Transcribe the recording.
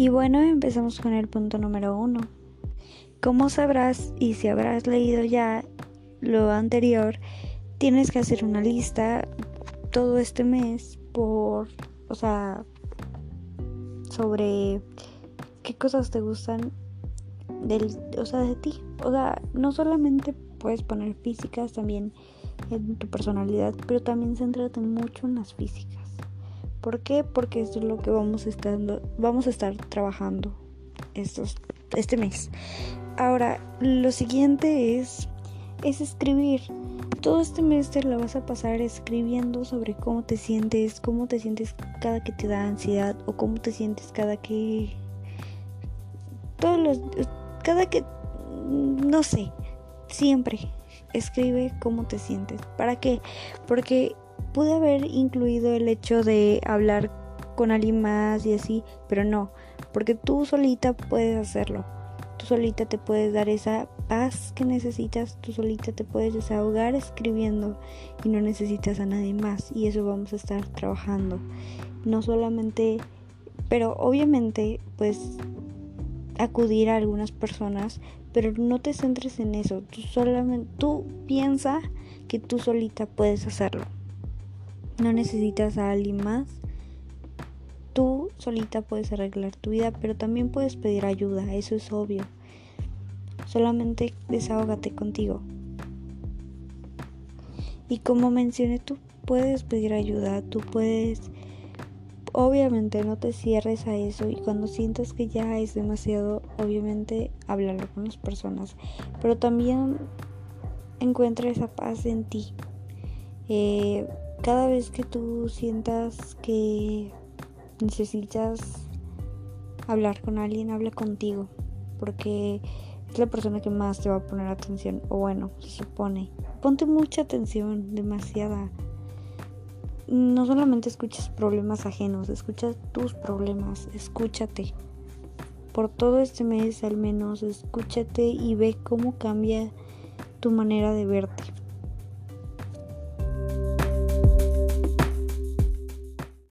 Y bueno, empezamos con el punto número uno. Como sabrás, y si habrás leído ya lo anterior, tienes que hacer una lista todo este mes por, o sea, sobre qué cosas te gustan del, o sea, de ti. O sea, no solamente puedes poner físicas, también en tu personalidad, pero también céntrate mucho en las físicas. ¿Por qué? Porque esto es lo que vamos estar, vamos a estar trabajando estos, este mes. Ahora, lo siguiente es, es escribir. Todo este mes te lo vas a pasar escribiendo sobre cómo te sientes, cómo te sientes cada que te da ansiedad o cómo te sientes cada que... Todos los... Cada que... No sé. Siempre escribe cómo te sientes. ¿Para qué? Porque pude haber incluido el hecho de hablar con alguien más y así, pero no, porque tú solita puedes hacerlo. Tú solita te puedes dar esa paz que necesitas, tú solita te puedes desahogar escribiendo y no necesitas a nadie más y eso vamos a estar trabajando. No solamente, pero obviamente pues acudir a algunas personas, pero no te centres en eso, tú solamente tú piensa que tú solita puedes hacerlo. No necesitas a alguien más. Tú solita puedes arreglar tu vida, pero también puedes pedir ayuda, eso es obvio. Solamente desahógate contigo. Y como mencioné, tú puedes pedir ayuda, tú puedes... Obviamente no te cierres a eso y cuando sientas que ya es demasiado, obviamente háblalo con las personas. Pero también encuentra esa paz en ti. Eh, cada vez que tú sientas que necesitas hablar con alguien, habla contigo, porque es la persona que más te va a poner atención, o bueno, se supone. Ponte mucha atención, demasiada. No solamente escuches problemas ajenos, escucha tus problemas, escúchate. Por todo este mes al menos, escúchate y ve cómo cambia tu manera de verte.